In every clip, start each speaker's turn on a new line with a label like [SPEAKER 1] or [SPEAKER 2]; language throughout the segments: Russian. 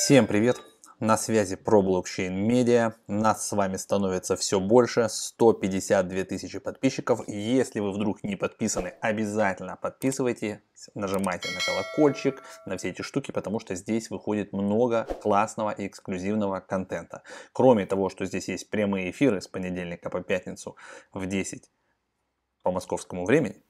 [SPEAKER 1] Всем привет! На связи про блокчейн медиа. Нас с вами становится все больше. 152 тысячи подписчиков. Если вы вдруг не подписаны, обязательно подписывайтесь. Нажимайте на колокольчик, на все эти штуки, потому что здесь выходит много классного и эксклюзивного контента. Кроме того, что здесь есть прямые эфиры с понедельника по пятницу в 10 по московскому времени.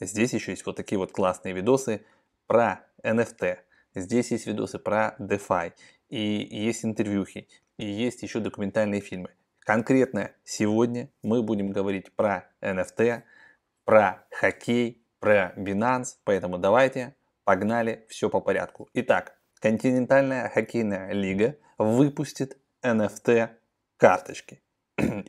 [SPEAKER 1] Здесь еще есть вот такие вот классные видосы про NFT. Здесь есть видосы про DeFi и есть интервьюхи, и есть еще документальные фильмы. Конкретно сегодня мы будем говорить про NFT, про хоккей, про Binance, поэтому давайте погнали все по порядку. Итак, континентальная хоккейная лига выпустит NFT карточки.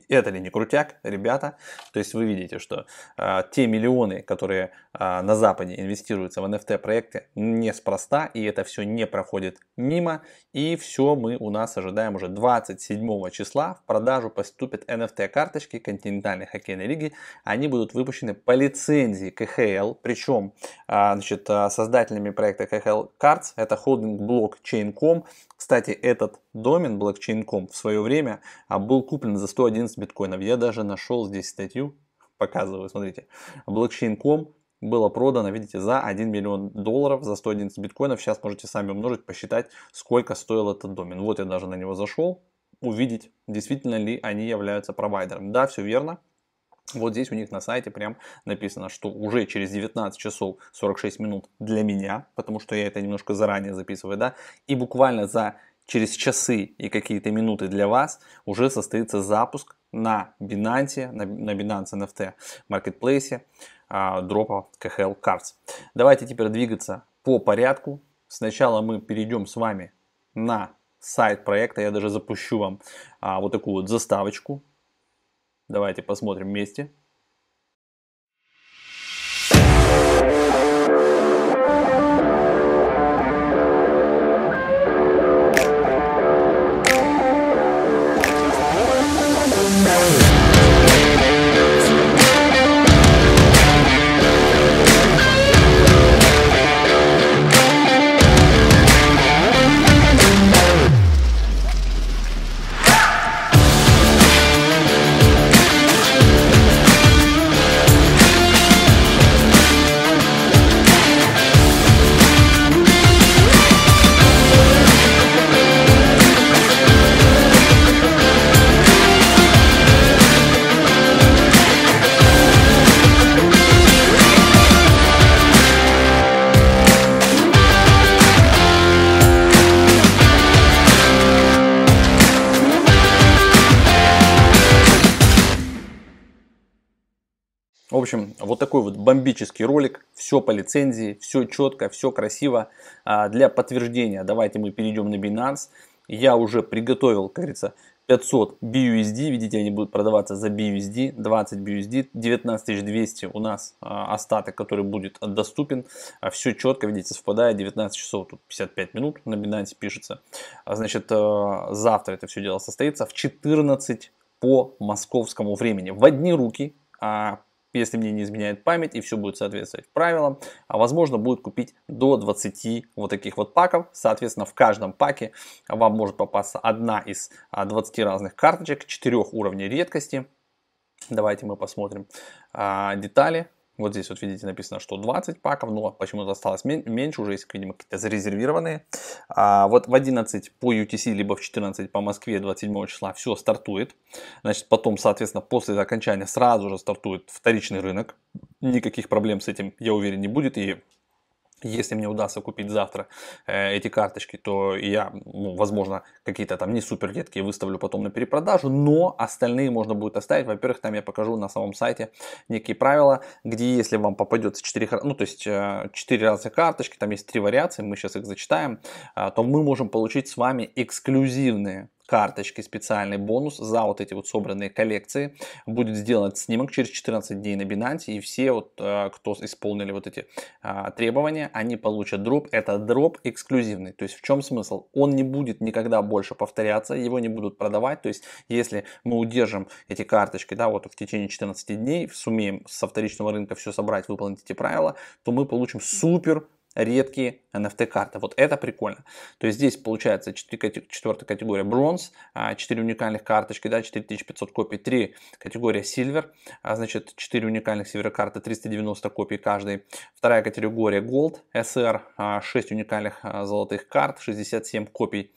[SPEAKER 1] Это ли не крутяк, ребята? То есть вы видите, что э, те миллионы, которые э, на Западе инвестируются в NFT проекты, неспроста, и это все не проходит мимо. И все мы у нас ожидаем уже 27 числа в продажу поступят NFT карточки континентальной хоккейной лиги. Они будут выпущены по лицензии КХЛ, причем э, значит, создателями проекта КХЛ Cards это холдинг Blockchain.com. Кстати, этот домен Blockchain.com в свое время был куплен за 111 биткоинов. Я даже нашел здесь статью, показываю, смотрите. Blockchain.com было продано, видите, за 1 миллион долларов, за 111 биткоинов. Сейчас можете сами умножить, посчитать, сколько стоил этот домен. Вот я даже на него зашел, увидеть, действительно ли они являются провайдером. Да, все верно. Вот здесь у них на сайте прям написано, что уже через 19 часов 46 минут для меня, потому что я это немножко заранее записываю, да, и буквально за через часы и какие-то минуты для вас уже состоится запуск на Binance, на, на Binance NFT Marketplace а, дропа KHL Cards. Давайте теперь двигаться по порядку. Сначала мы перейдем с вами на сайт проекта. Я даже запущу вам а, вот такую вот заставочку. Давайте посмотрим вместе. В общем, вот такой вот бомбический ролик. Все по лицензии, все четко, все красиво. А для подтверждения давайте мы перейдем на Binance. Я уже приготовил, как говорится, 500 BUSD, видите, они будут продаваться за BUSD, 20 BUSD, 19200 у нас а, остаток, который будет доступен. А, все четко, видите, совпадает, 19 часов, тут 55 минут на Binance пишется. Значит, а, завтра это все дело состоится в 14 по московскому времени. В одни руки если мне не изменяет память и все будет соответствовать правилам. А возможно будет купить до 20 вот таких вот паков. Соответственно в каждом паке вам может попасться одна из 20 а, разных карточек 4 уровней редкости. Давайте мы посмотрим а, детали. Вот здесь вот видите написано, что 20 паков, но почему-то осталось меньше, уже есть, видимо, какие-то зарезервированные. А вот в 11 по UTC, либо в 14 по Москве 27 числа все стартует. Значит, потом, соответственно, после окончания сразу же стартует вторичный рынок. Никаких проблем с этим, я уверен, не будет. И если мне удастся купить завтра э, эти карточки, то я, ну, возможно, какие-то там не супер редкие выставлю потом на перепродажу, но остальные можно будет оставить. Во-первых, там я покажу на самом сайте некие правила, где если вам попадется 4, ну, то есть э, 4 раза карточки, там есть 3 вариации, мы сейчас их зачитаем, э, то мы можем получить с вами эксклюзивные карточки, специальный бонус за вот эти вот собранные коллекции. Будет сделан снимок через 14 дней на Binance, и все, вот, э, кто исполнили вот эти а, требования, они получат дроп. Это дроп эксклюзивный. То есть в чем смысл? Он не будет никогда больше повторяться, его не будут продавать. То есть если мы удержим эти карточки, да, вот в течение 14 дней, сумеем со вторичного рынка все собрать, выполнить эти правила, то мы получим супер редкие NFT карты. Вот это прикольно. То есть здесь получается 4, 4 категория бронз, 4 уникальных карточки, да, 4500 копий, 3 категория silver, а, значит 4 уникальных silver карты, 390 копий каждый. Вторая категория gold, SR, 6 уникальных а, золотых карт, 67 копий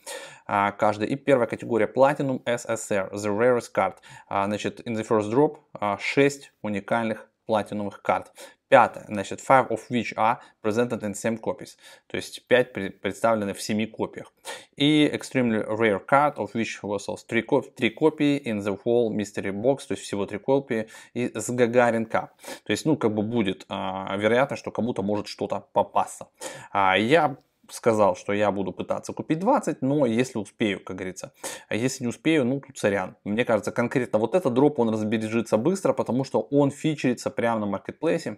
[SPEAKER 1] а, каждый. И первая категория platinum SSR, the rarest card, значит in the first drop 6 уникальных платиновых карт. Пятое, значит, five of which are presented in same copies. То есть 5 представлены в 7 копиях. И extremely rare card, of which was also 3, copy, 3 copy in the whole mystery box, то есть всего 3 копии, и с Гагарин Cup. То есть, ну, как бы будет а, вероятно, что кому-то может что-то попасться. А, я сказал, что я буду пытаться купить 20, но если успею, как говорится. А если не успею, ну тут сорян. Мне кажется, конкретно вот этот дроп, он разбережется быстро, потому что он фичерится прямо на маркетплейсе.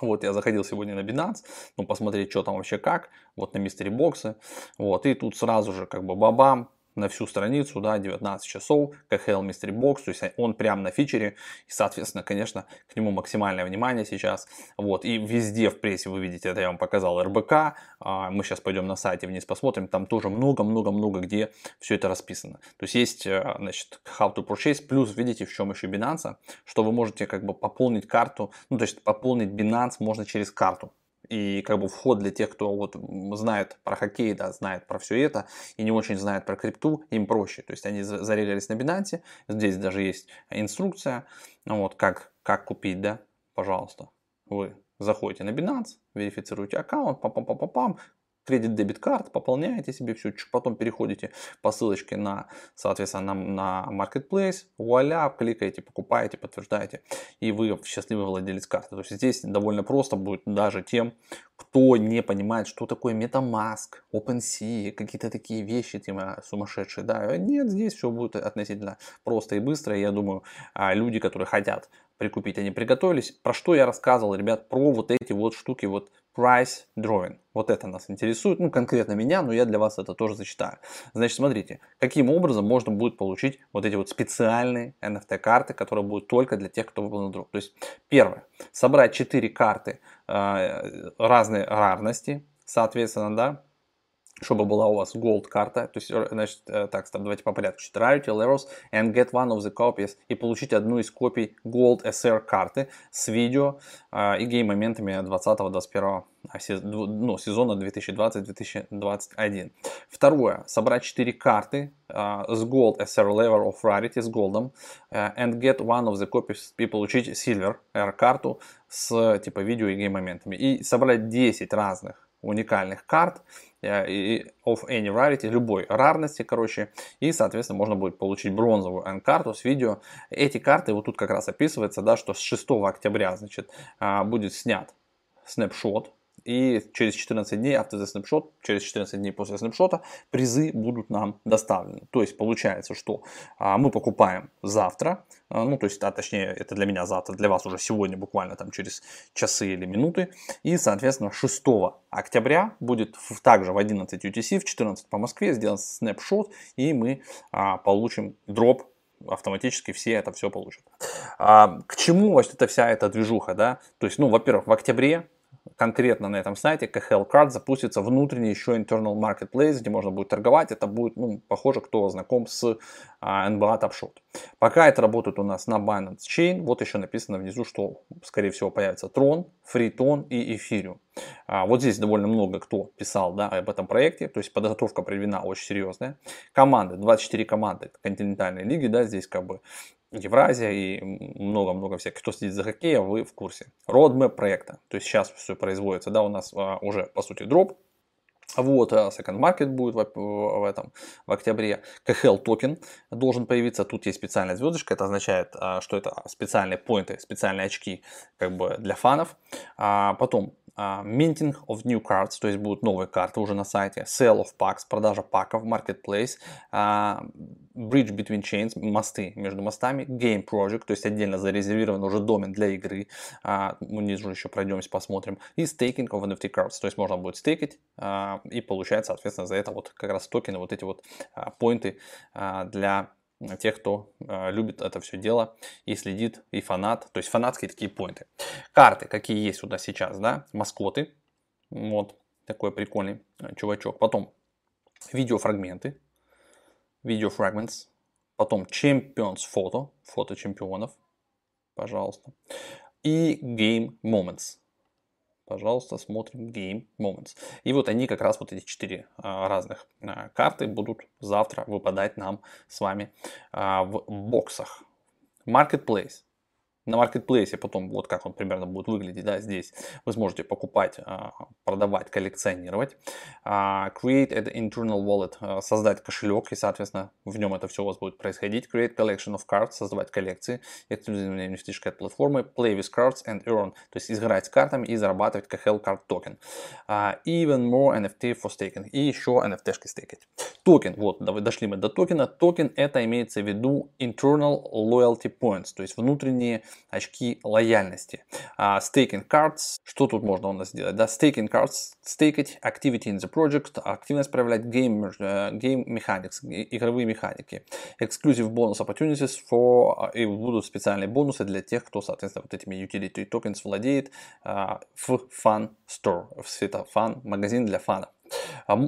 [SPEAKER 1] Вот, я заходил сегодня на Binance, ну, посмотреть, что там вообще как, вот на мистере боксы, вот, и тут сразу же, как бы, бабам, на всю страницу, да, 19 часов, KHL Mystery Box, то есть он прям на фичере, и, соответственно, конечно, к нему максимальное внимание сейчас, вот, и везде в прессе вы видите, это я вам показал РБК, а, мы сейчас пойдем на сайте вниз посмотрим, там тоже много-много-много где все это расписано, то есть есть, э, значит, How to Purchase, плюс, видите, в чем еще Binance, что вы можете как бы пополнить карту, ну, то есть пополнить Binance можно через карту, и как бы вход для тех, кто вот знает про хоккей, да, знает про все это и не очень знает про крипту, им проще. То есть они зарегались на Binance, здесь даже есть инструкция, вот как, как купить, да, пожалуйста. Вы заходите на Binance, верифицируете аккаунт, пам-пам-пам-пам, кредит-дебит карт, пополняете себе все, потом переходите по ссылочке на, соответственно, на, на Marketplace, вуаля, кликаете, покупаете, подтверждаете, и вы счастливый владелец карты. То есть здесь довольно просто будет даже тем, кто не понимает, что такое MetaMask, OpenSea, какие-то такие вещи типа сумасшедшие, да, нет, здесь все будет относительно просто и быстро, я думаю, а, люди, которые хотят прикупить, они приготовились. Про что я рассказывал, ребят, про вот эти вот штуки, вот price drawing. Вот это нас интересует, ну конкретно меня, но я для вас это тоже зачитаю. Значит, смотрите, каким образом можно будет получить вот эти вот специальные NFT карты, которые будут только для тех, кто на друг. То есть, первое, собрать 4 карты э, разной рарности, соответственно, да, чтобы была у вас gold карта, то есть, э, значит, э, так, стоп, давайте по порядку, rarity levels and get one of the copies и получить одну из копий gold SR карты с видео э, и гейм-моментами 20-21 ну, сезона 2020-2021. Второе, собрать 4 карты э, с gold SR level of rarity с голдом э, and get one of the copies и получить silver R карту с типа видео и гейм-моментами. И собрать 10 разных уникальных карт э, of any rarity, любой рарности, короче, и, соответственно, можно будет получить бронзовую N-карту с видео. Эти карты, вот тут как раз описывается, да, что с 6 октября, значит, а, будет снят снапшот и через 14 дней after the snapshot, через 14 дней после снапшота призы будут нам доставлены. То есть получается, что а, мы покупаем завтра, а, ну то есть, а точнее это для меня завтра, для вас уже сегодня буквально там через часы или минуты. И соответственно 6 октября будет в, также в 11 UTC, в 14 по Москве сделан снапшот и мы а, получим дроп автоматически все это все получат. А, к чему вот эта вся эта движуха, да? То есть, ну, во-первых, в октябре конкретно на этом сайте KHL Card запустится внутренний еще internal marketplace, где можно будет торговать. Это будет, ну, похоже, кто знаком с а, NBA Top Shot. Пока это работает у нас на Binance Chain. Вот еще написано внизу, что, скорее всего, появится Tron, Freeton и Ethereum. А, вот здесь довольно много кто писал да, об этом проекте, то есть подготовка проведена очень серьезная. Команды, 24 команды континентальной лиги, да, здесь как бы Евразия и много-много всяких. Кто следит за хоккеем, вы в курсе. Roadmap проекта. То есть сейчас все производится. Да, у нас а, уже по сути дроп. Вот, а Second Market будет в, в, этом, в октябре. KHL токен должен появиться. Тут есть специальная звездочка. Это означает, а, что это специальные поинты, специальные очки как бы для фанов. А потом minting of new cards, то есть будут новые карты уже на сайте, sale of packs, продажа паков, marketplace, bridge between chains, мосты между мостами, game project, то есть отдельно зарезервирован уже домен для игры, мы ниже еще пройдемся, посмотрим, и staking of NFT cards, то есть можно будет стейкать и получать, соответственно, за это вот как раз токены, вот эти вот поинты для тех, кто э, любит это все дело и следит, и фанат, то есть фанатские такие поинты. Карты, какие есть сюда сейчас, да, маскоты, Вот такой прикольный чувачок. Потом видеофрагменты. Видеофрагментс. Потом Champions фото. Фото чемпионов. Пожалуйста. И Game Moments. Пожалуйста, смотрим Game Moments. И вот они как раз вот эти четыре а, разных а, карты будут завтра выпадать нам с вами а, в боксах. Marketplace на маркетплейсе потом, вот как он примерно будет выглядеть, да, здесь вы сможете покупать, а, продавать, коллекционировать. А, create an internal wallet, а, создать кошелек, и, соответственно, в нем это все у вас будет происходить. Create collection of cards, создавать коллекции, эксклюзивные инвестиционные платформы, play with cards and earn, то есть играть с картами и зарабатывать KHL Card токен. Even more NFT for staking, и еще NFT-шки стейкать. Токен, вот, дошли мы до токена. Токен это имеется в виду internal loyalty points, то есть внутренние очки лояльности. Uh, staking cards, что тут можно у нас сделать? Да, staking cards, стейкать, activity in the project, активность проявлять, game, uh, game mechanics, игровые механики. Exclusive bonus opportunities for, uh, и будут специальные бонусы для тех, кто, соответственно, вот этими utility tokens владеет uh, в Fun Store, в света Fun, магазин для фанов.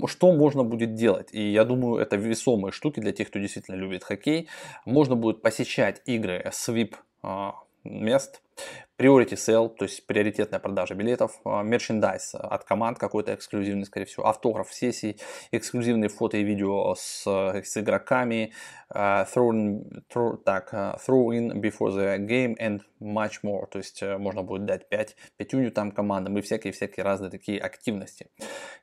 [SPEAKER 1] Что можно будет делать? И я думаю, это весомые штуки для тех, кто действительно любит хоккей. Можно будет посещать игры SWIP мест. Priority sell, то есть приоритетная продажа билетов, мерчендайз от команд какой-то эксклюзивный, скорее всего, автограф сессий, эксклюзивные фото и видео с, с игроками, uh, throw, in, throw, так, uh, throw in before the game and much more, то есть можно будет дать 5 пятюню там командам и всякие-всякие разные такие активности.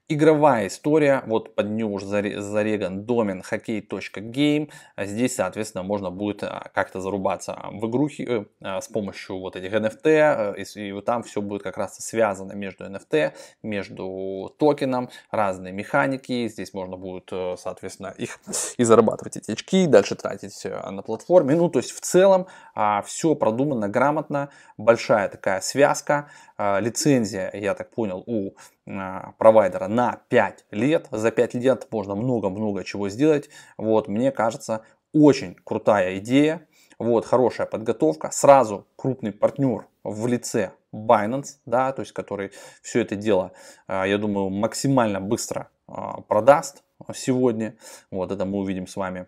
[SPEAKER 1] Игровая история, вот под нее уже зареган домен hockey.game, здесь, соответственно, можно будет как-то зарубаться в игрухи с помощью вот этих NFT, Э, и, и там все будет как раз связано между NFT, между токеном, разные механики. Здесь можно будет, э, соответственно, их и зарабатывать эти очки, дальше тратить э, на платформе. Ну, то есть в целом а, все продумано грамотно, большая такая связка, а, лицензия, я так понял, у а, провайдера на 5 лет. За 5 лет можно много-много чего сделать. Вот, мне кажется, очень крутая идея. Вот, хорошая подготовка. Сразу крупный партнер в лице Binance, да, то есть который все это дело, а, я думаю, максимально быстро а, продаст сегодня. Вот это мы увидим с вами.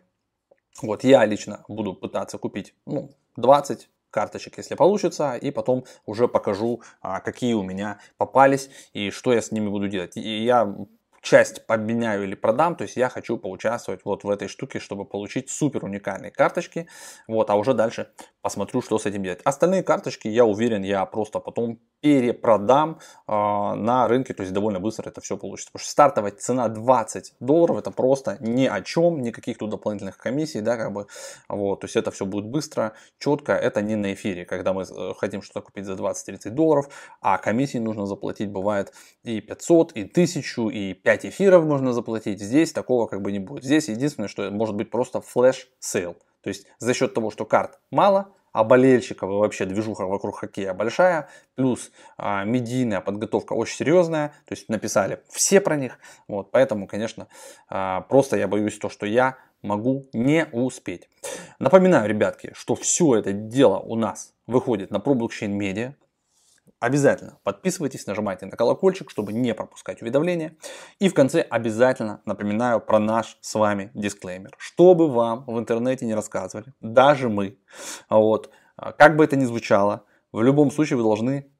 [SPEAKER 1] Вот я лично буду пытаться купить ну, 20 карточек, если получится, и потом уже покажу, а, какие у меня попались и что я с ними буду делать. И я часть обменяю или продам, то есть я хочу поучаствовать вот в этой штуке, чтобы получить супер уникальные карточки, вот, а уже дальше посмотрю, что с этим делать. Остальные карточки, я уверен, я просто потом перепродам э, на рынке, то есть довольно быстро это все получится. Потому что стартовая цена 20 долларов, это просто ни о чем, никаких тут дополнительных комиссий, да, как бы, вот, то есть это все будет быстро, четко, это не на эфире, когда мы э, хотим что-то купить за 20-30 долларов, а комиссии нужно заплатить, бывает и 500, и 1000, и 5 эфиров нужно заплатить, здесь такого как бы не будет. Здесь единственное, что может быть просто flash sale, то есть за счет того, что карт мало, а болельщиков и вообще движуха вокруг хоккея большая, плюс а, медийная подготовка очень серьезная, то есть написали все про них, вот, поэтому, конечно, а, просто я боюсь то, что я могу не успеть. Напоминаю, ребятки, что все это дело у нас выходит на ProBlockchain Media, Обязательно подписывайтесь, нажимайте на колокольчик, чтобы не пропускать уведомления. И в конце обязательно напоминаю про наш с вами дисклеймер. Что бы вам в интернете не рассказывали, даже мы, вот, как бы это ни звучало, в любом случае вы должны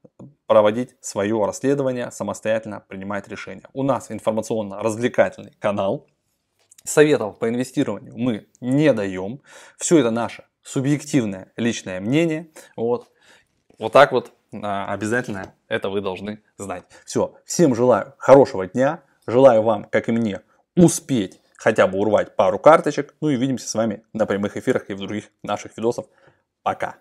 [SPEAKER 1] проводить свое расследование, самостоятельно принимать решения. У нас информационно-развлекательный канал. Советов по инвестированию мы не даем. Все это наше субъективное личное мнение. Вот, вот так вот обязательно это вы должны знать. Все, всем желаю хорошего дня, желаю вам, как и мне, успеть хотя бы урвать пару карточек. Ну и увидимся с вами на прямых эфирах и в других наших видосах. Пока.